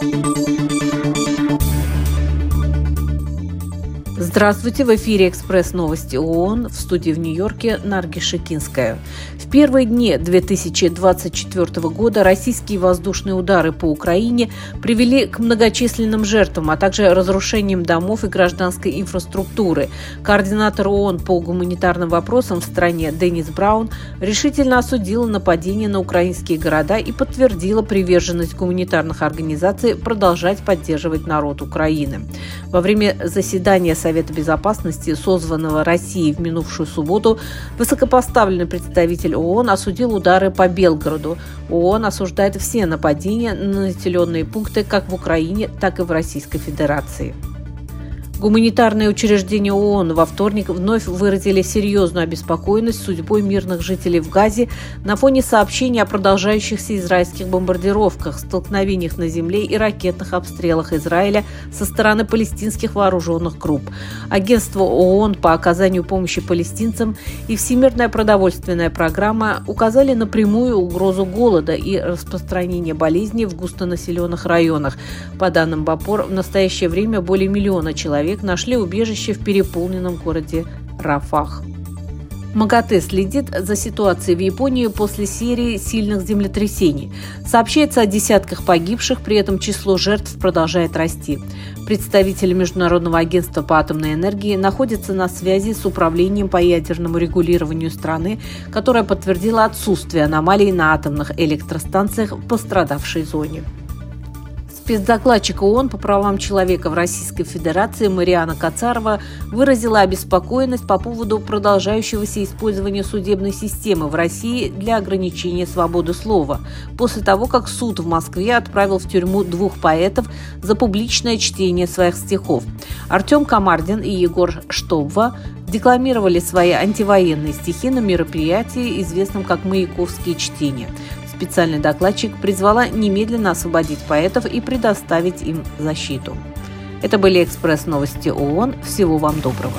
Thank you. Здравствуйте, в эфире «Экспресс новости ООН» в студии в Нью-Йорке Нарги Шикинская. В первые дни 2024 года российские воздушные удары по Украине привели к многочисленным жертвам, а также разрушениям домов и гражданской инфраструктуры. Координатор ООН по гуманитарным вопросам в стране Деннис Браун решительно осудила нападение на украинские города и подтвердила приверженность гуманитарных организаций продолжать поддерживать народ Украины. Во время заседания Совета безопасности, созванного Россией в минувшую субботу, высокопоставленный представитель ООН осудил удары по Белгороду. ООН осуждает все нападения на населенные пункты как в Украине, так и в Российской Федерации. Гуманитарные учреждения ООН во вторник вновь выразили серьезную обеспокоенность судьбой мирных жителей в Газе на фоне сообщений о продолжающихся израильских бомбардировках, столкновениях на земле и ракетных обстрелах Израиля со стороны палестинских вооруженных групп. Агентство ООН по оказанию помощи палестинцам и Всемирная продовольственная программа указали на прямую угрозу голода и распространения болезней в густонаселенных районах. По данным БАПОР, в настоящее время более миллиона человек человек нашли убежище в переполненном городе Рафах. МАГАТЭ следит за ситуацией в Японии после серии сильных землетрясений. Сообщается о десятках погибших, при этом число жертв продолжает расти. Представители Международного агентства по атомной энергии находятся на связи с управлением по ядерному регулированию страны, которое подтвердило отсутствие аномалий на атомных электростанциях в пострадавшей зоне. Спецдокладчик ООН по правам человека в Российской Федерации Мариана Кацарова выразила обеспокоенность по поводу продолжающегося использования судебной системы в России для ограничения свободы слова, после того, как суд в Москве отправил в тюрьму двух поэтов за публичное чтение своих стихов. Артем Камардин и Егор Штобва декламировали свои антивоенные стихи на мероприятии, известном как «Маяковские чтения». Специальный докладчик призвала немедленно освободить поэтов и предоставить им защиту. Это были экспресс-новости ООН. Всего вам доброго.